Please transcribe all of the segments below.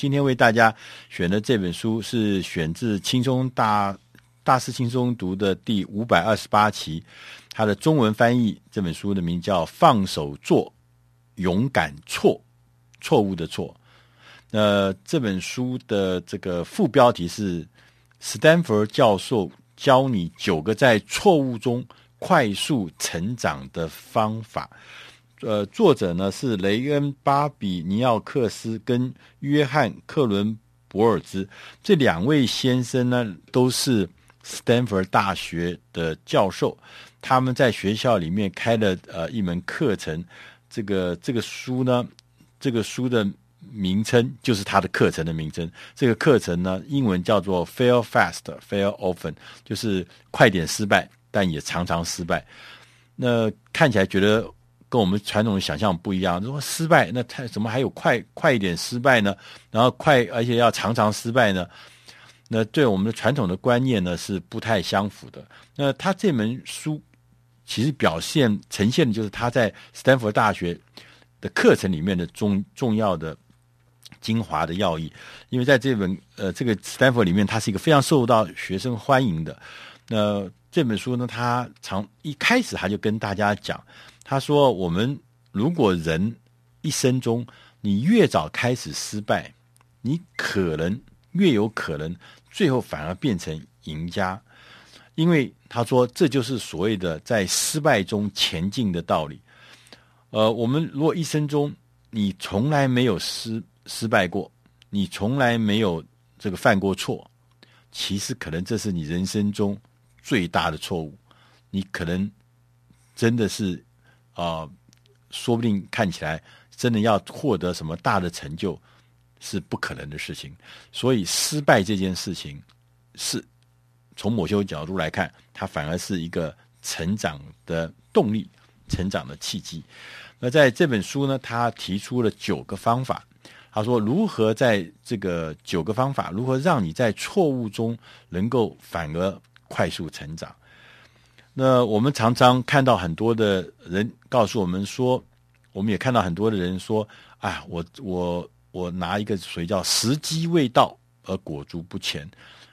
今天为大家选的这本书是选自《轻松大大师轻松读》的第五百二十八期，它的中文翻译这本书的名叫《放手做，勇敢错，错误的错》。那这本书的这个副标题是“斯丹佛教授教你九个在错误中快速成长的方法”。呃，作者呢是雷恩·巴比尼奥克斯跟约翰·克伦博尔兹这两位先生呢，都是斯坦福大学的教授。他们在学校里面开了呃一门课程。这个这个书呢，这个书的名称就是他的课程的名称。这个课程呢，英文叫做 “Fail Fast, Fail Often”，就是快点失败，但也常常失败。那看起来觉得。跟我们传统的想象不一样，如果失败，那他怎么还有快快一点失败呢？然后快，而且要常常失败呢？那对我们的传统的观念呢是不太相符的。那他这门书其实表现呈现的就是他在斯坦福大学的课程里面的重重要的精华的要义。因为在这本呃这个斯坦福里面，它是一个非常受到学生欢迎的。那这本书呢，他从一开始他就跟大家讲。他说：“我们如果人一生中，你越早开始失败，你可能越有可能最后反而变成赢家，因为他说这就是所谓的在失败中前进的道理。呃，我们如果一生中你从来没有失失败过，你从来没有这个犯过错，其实可能这是你人生中最大的错误。你可能真的是。”呃，说不定看起来真的要获得什么大的成就是不可能的事情。所以失败这件事情是从某些角度来看，它反而是一个成长的动力、成长的契机。那在这本书呢，他提出了九个方法。他说，如何在这个九个方法，如何让你在错误中能够反而快速成长。那我们常常看到很多的人告诉我们说，我们也看到很多的人说：“啊，我我我拿一个水叫时机未到而裹足不前。”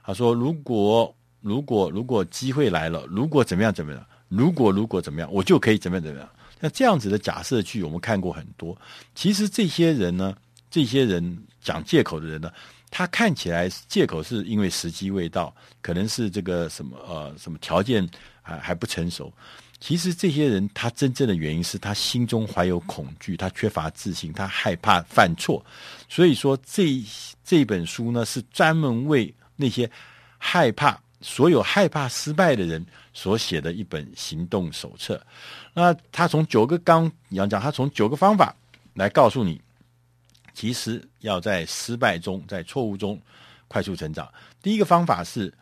他说：“如果如果如果机会来了，如果怎么样怎么样，如果如果怎么样，我就可以怎么样怎么样。”那这样子的假设句我们看过很多。其实这些人呢，这些人讲借口的人呢，他看起来借口是因为时机未到，可能是这个什么呃什么条件。还还不成熟，其实这些人他真正的原因是他心中怀有恐惧，他缺乏自信，他害怕犯错。所以说这这本书呢，是专门为那些害怕、所有害怕失败的人所写的一本行动手册。那他从九个刚，你要讲，他从九个方法来告诉你，其实要在失败中、在错误中快速成长。第一个方法是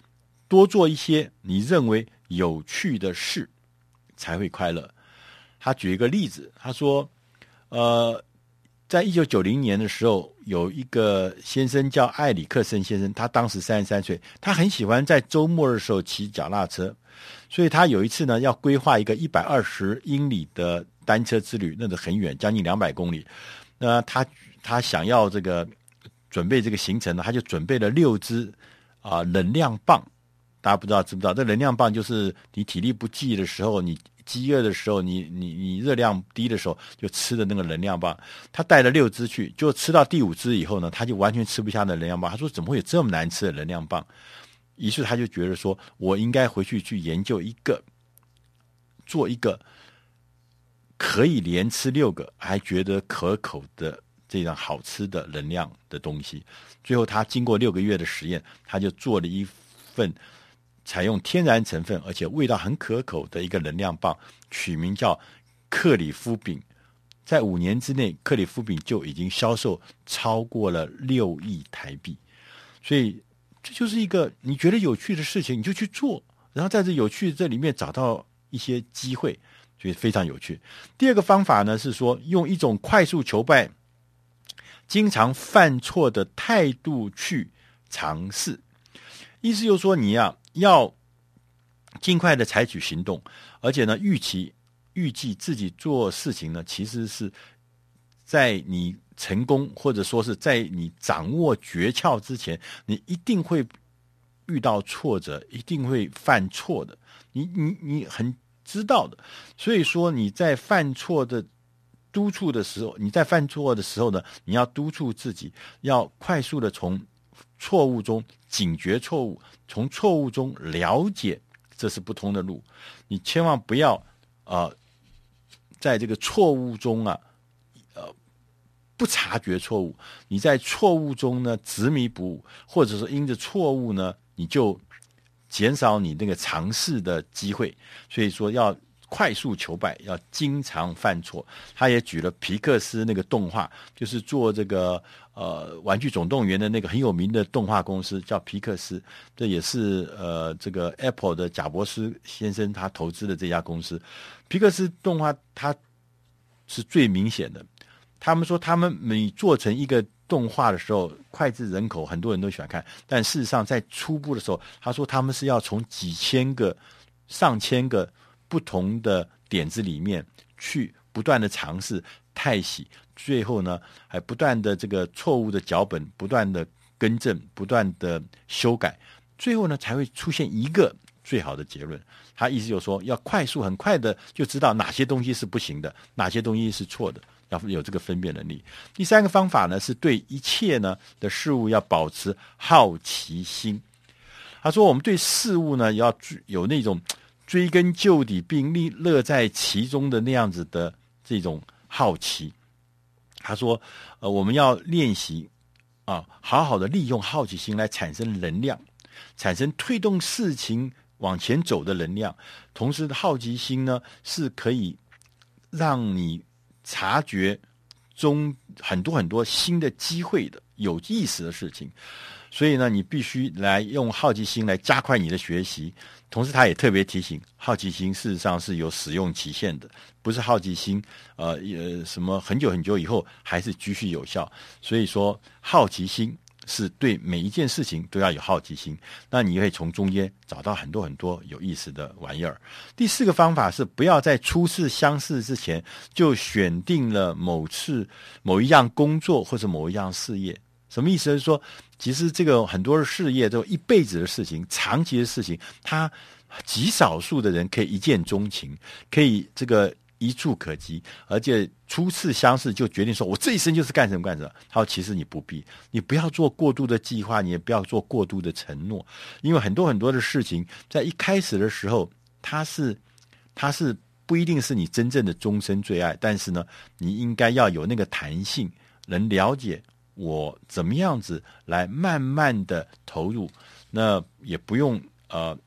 多做一些你认为。有趣的事才会快乐。他举一个例子，他说：“呃，在一九九零年的时候，有一个先生叫埃里克森先生，他当时三十三岁，他很喜欢在周末的时候骑脚踏车，所以他有一次呢，要规划一个一百二十英里的单车之旅，那个很远，将近两百公里。那他他想要这个准备这个行程呢，他就准备了六支啊、能量棒。”大家不知道知不知道？这能量棒就是你体力不济的时候，你饥饿的时候，你你你热量低的时候，就吃的那个能量棒。他带了六支去，就吃到第五支以后呢，他就完全吃不下那能量棒。他说：“怎么会有这么难吃的能量棒？”于是他就觉得说：“我应该回去去研究一个，做一个可以连吃六个还觉得可口的这样好吃的能量的东西。”最后，他经过六个月的实验，他就做了一份。采用天然成分，而且味道很可口的一个能量棒，取名叫克里夫饼。在五年之内，克里夫饼就已经销售超过了六亿台币。所以，这就是一个你觉得有趣的事情，你就去做，然后在这有趣这里面找到一些机会，所以非常有趣。第二个方法呢，是说用一种快速求败、经常犯错的态度去尝试。意思就是说，你呀。要尽快的采取行动，而且呢，预期预计自己做事情呢，其实是在你成功或者说是在你掌握诀窍之前，你一定会遇到挫折，一定会犯错的。你你你很知道的。所以说你在犯错的督促的时候，你在犯错的时候呢，你要督促自己，要快速的从错误中警觉错误，从错误中了解这是不通的路。你千万不要啊、呃，在这个错误中啊。呃不察觉错误，你在错误中呢执迷不悟，或者说因着错误呢，你就减少你那个尝试的机会。所以说要快速求败，要经常犯错。他也举了皮克斯那个动画，就是做这个呃《玩具总动员》的那个很有名的动画公司，叫皮克斯。这也是呃这个 Apple 的贾伯斯先生他投资的这家公司。皮克斯动画它是最明显的。他们说，他们每做成一个动画的时候，脍炙人口，很多人都喜欢看。但事实上，在初步的时候，他说他们是要从几千个、上千个不同的点子里面去不断的尝试、太喜，最后呢，还不断的这个错误的脚本不断的更正、不断的修改，最后呢，才会出现一个最好的结论。他意思就是说，要快速、很快的就知道哪些东西是不行的，哪些东西是错的。要有这个分辨能力。第三个方法呢，是对一切呢的事物要保持好奇心。他说，我们对事物呢要有那种追根究底并乐乐在其中的那样子的这种好奇。他说，呃，我们要练习啊，好好的利用好奇心来产生能量，产生推动事情往前走的能量。同时，好奇心呢是可以让你。察觉中很多很多新的机会的有意思的事情，所以呢，你必须来用好奇心来加快你的学习。同时，他也特别提醒，好奇心事实上是有使用期限的，不是好奇心呃呃什么很久很久以后还是继续有效。所以说，好奇心。是对每一件事情都要有好奇心，那你会从中间找到很多很多有意思的玩意儿。第四个方法是不要在初次相识之前就选定了某次某一样工作或者某一样事业。什么意思？是说，其实这个很多的事业都一辈子的事情、长期的事情，他极少数的人可以一见钟情，可以这个。一触可及，而且初次相识就决定说，我这一生就是干什么干什么。他说，其实你不必，你不要做过度的计划，你也不要做过度的承诺，因为很多很多的事情在一开始的时候，它是它是不一定是你真正的终身最爱，但是呢，你应该要有那个弹性，能了解我怎么样子来慢慢的投入，那也不用呃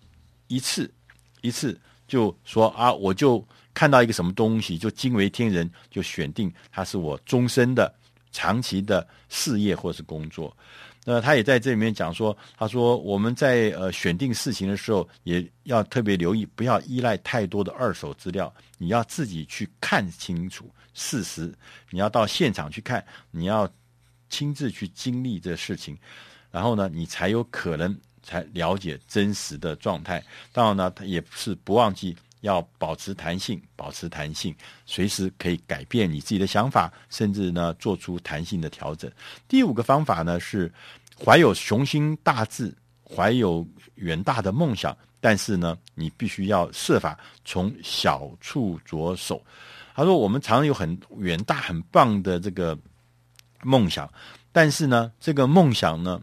一次一次就说啊，我就。看到一个什么东西就惊为天人，就选定它是我终身的、长期的事业或是工作。那他也在这里面讲说，他说我们在呃选定事情的时候，也要特别留意，不要依赖太多的二手资料，你要自己去看清楚事实，你要到现场去看，你要亲自去经历这事情，然后呢，你才有可能才了解真实的状态。当然呢，他也是不忘记。要保持弹性，保持弹性，随时可以改变你自己的想法，甚至呢做出弹性的调整。第五个方法呢是怀有雄心大志，怀有远大的梦想，但是呢你必须要设法从小处着手。他说我们常常有很远大、很棒的这个梦想，但是呢这个梦想呢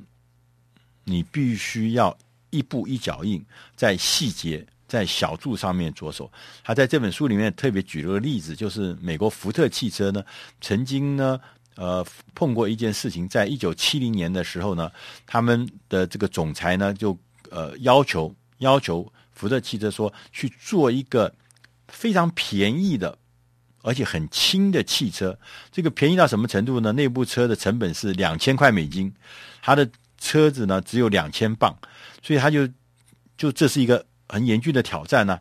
你必须要一步一脚印，在细节。在小处上面着手，他在这本书里面特别举了个例子，就是美国福特汽车呢，曾经呢，呃，碰过一件事情，在一九七零年的时候呢，他们的这个总裁呢，就呃要求要求福特汽车说去做一个非常便宜的，而且很轻的汽车。这个便宜到什么程度呢？那部车的成本是两千块美金，他的车子呢只有两千磅，所以他就就这是一个。很严峻的挑战呢、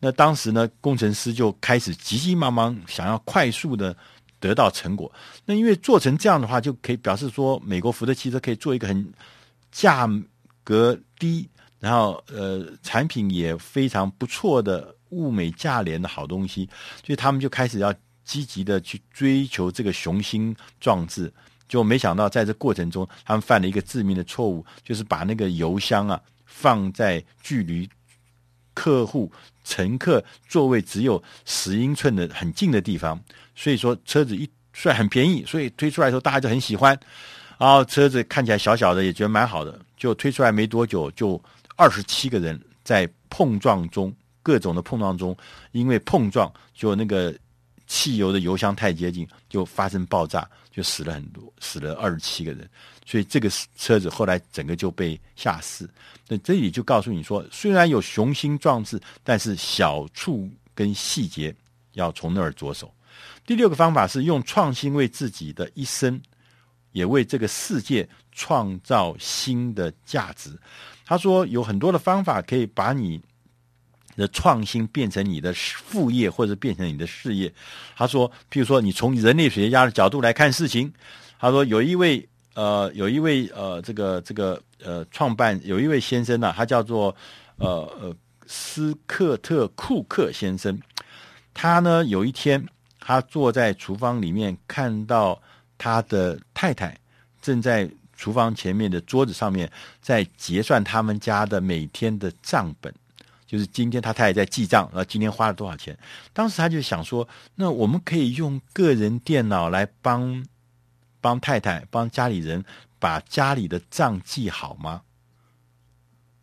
那当时呢，工程师就开始急急忙忙想要快速的得到成果。那因为做成这样的话，就可以表示说，美国福特汽车可以做一个很价格低，然后呃产品也非常不错的物美价廉的好东西。所以他们就开始要积极的去追求这个雄心壮志，就没想到在这过程中，他们犯了一个致命的错误，就是把那个油箱啊放在距离客户乘客座位只有十英寸的很近的地方，所以说车子一虽然很便宜，所以推出来的时候大家就很喜欢，然后车子看起来小小的也觉得蛮好的，就推出来没多久，就二十七个人在碰撞中，各种的碰撞中，因为碰撞就那个。汽油的油箱太接近，就发生爆炸，就死了很多，死了二十七个人。所以这个车子后来整个就被下市。那这里就告诉你说，虽然有雄心壮志，但是小处跟细节要从那儿着手。第六个方法是用创新为自己的一生，也为这个世界创造新的价值。他说有很多的方法可以把你。的创新变成你的副业，或者变成你的事业。他说，譬如说，你从人类学家的角度来看事情。他说，有一位呃，有一位呃，这个这个呃，创办有一位先生呢、他叫做呃呃斯克特库克先生。他呢，有一天，他坐在厨房里面，看到他的太太正在厨房前面的桌子上面在结算他们家的每天的账本。就是今天他太太在记账，然后今天花了多少钱？当时他就想说，那我们可以用个人电脑来帮帮太太、帮家里人把家里的账记好吗？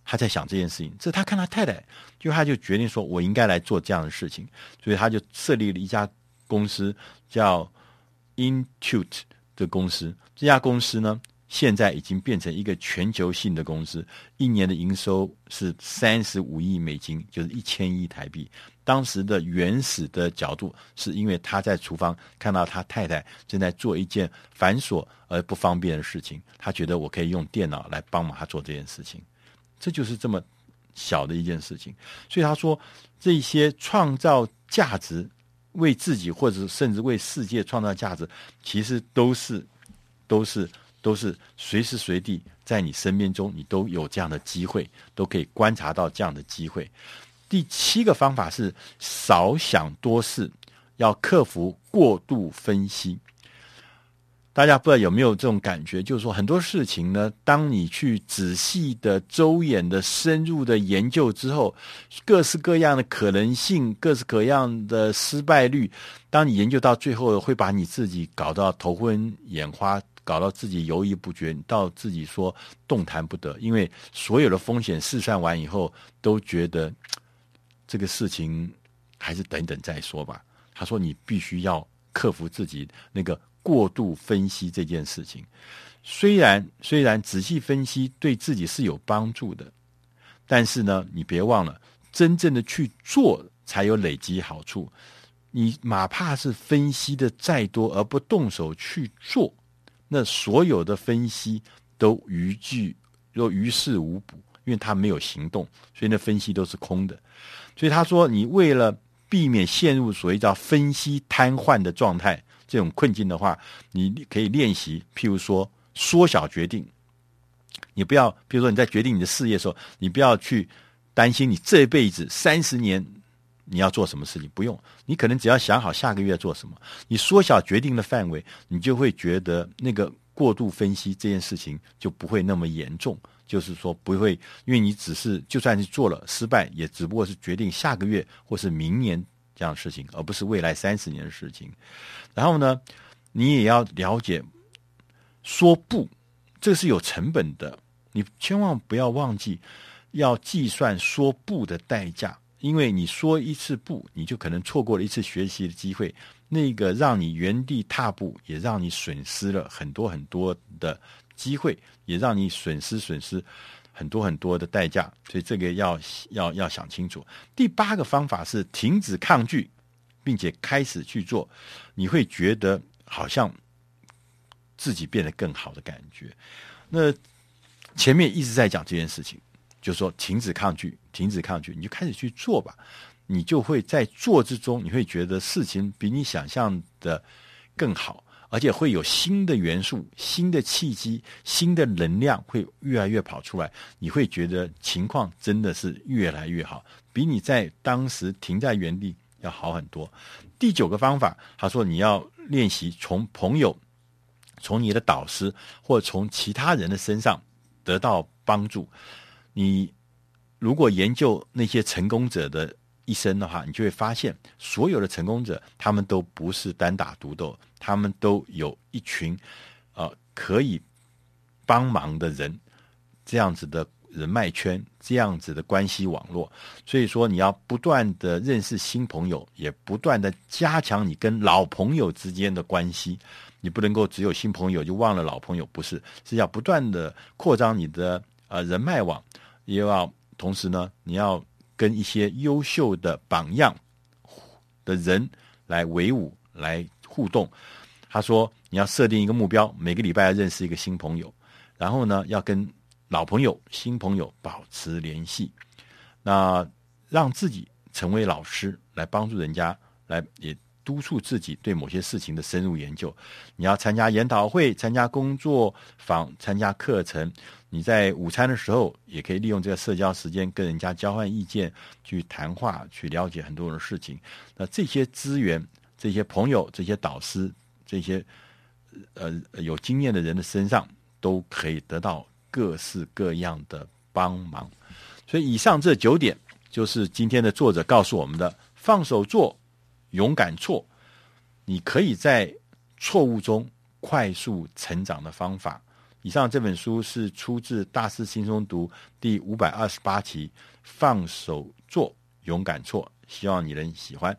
他在想这件事情。这他看他太太，就他就决定说，我应该来做这样的事情，所以他就设立了一家公司，叫 Intuit 的公司。这家公司呢，现在已经变成一个全球性的公司，一年的营收是三十五亿美金，就是一千亿台币。当时的原始的角度，是因为他在厨房看到他太太正在做一件繁琐而不方便的事情，他觉得我可以用电脑来帮忙他做这件事情。这就是这么小的一件事情，所以他说，这些创造价值，为自己或者甚至为世界创造价值，其实都是都是。都是随时随地在你身边中，你都有这样的机会，都可以观察到这样的机会。第七个方法是少想多事，要克服过度分析。大家不知道有没有这种感觉，就是说很多事情呢，当你去仔细的、周延的、深入的研究之后，各式各样的可能性、各式各样的失败率，当你研究到最后，会把你自己搞到头昏眼花。搞到自己犹豫不决，到自己说动弹不得，因为所有的风险试算完以后，都觉得这个事情还是等等再说吧。他说：“你必须要克服自己那个过度分析这件事情。虽然虽然仔细分析对自己是有帮助的，但是呢，你别忘了，真正的去做才有累积好处。你哪怕是分析的再多而不动手去做。”那所有的分析都于具又于事无补，因为他没有行动，所以那分析都是空的。所以他说，你为了避免陷入所谓叫分析瘫痪的状态这种困境的话，你可以练习，譬如说缩小决定。你不要，譬如说你在决定你的事业的时候，你不要去担心你这辈子三十年你要做什么事情，不用。你可能只要想好下个月做什么，你缩小决定的范围，你就会觉得那个过度分析这件事情就不会那么严重。就是说不会，因为你只是就算是做了失败，也只不过是决定下个月或是明年这样的事情，而不是未来三十年的事情。然后呢，你也要了解说不，这是有成本的，你千万不要忘记要计算说不的代价。因为你说一次不，你就可能错过了一次学习的机会。那个让你原地踏步，也让你损失了很多很多的机会，也让你损失损失很多很多的代价。所以这个要要要想清楚。第八个方法是停止抗拒，并且开始去做，你会觉得好像自己变得更好的感觉。那前面一直在讲这件事情。就说，停止抗拒，停止抗拒，你就开始去做吧。你就会在做之中，你会觉得事情比你想象的更好，而且会有新的元素、新的契机、新的能量会越来越跑出来。你会觉得情况真的是越来越好，比你在当时停在原地要好很多。第九个方法，他说你要练习从朋友、从你的导师或从其他人的身上得到帮助。你如果研究那些成功者的一生的话，你就会发现，所有的成功者他们都不是单打独斗，他们都有一群呃可以帮忙的人，这样子的。人脉圈这样子的关系网络，所以说你要不断的认识新朋友，也不断的加强你跟老朋友之间的关系。你不能够只有新朋友就忘了老朋友，不是，是要不断的扩张你的呃人脉网，也要同时呢，你要跟一些优秀的榜样的人来为伍，来互动。他说你要设定一个目标，每个礼拜要认识一个新朋友，然后呢要跟。老朋友、新朋友保持联系，那让自己成为老师，来帮助人家，来也督促自己对某些事情的深入研究。你要参加研讨会、参加工作坊、参加课程。你在午餐的时候，也可以利用这个社交时间跟人家交换意见、去谈话、去了解很多的事情。那这些资源、这些朋友、这些导师、这些呃有经验的人的身上，都可以得到。各式各样的帮忙，所以以上这九点就是今天的作者告诉我们的：放手做，勇敢错，你可以在错误中快速成长的方法。以上这本书是出自《大师轻松读》第五百二十八期，放手做，勇敢错，希望你能喜欢。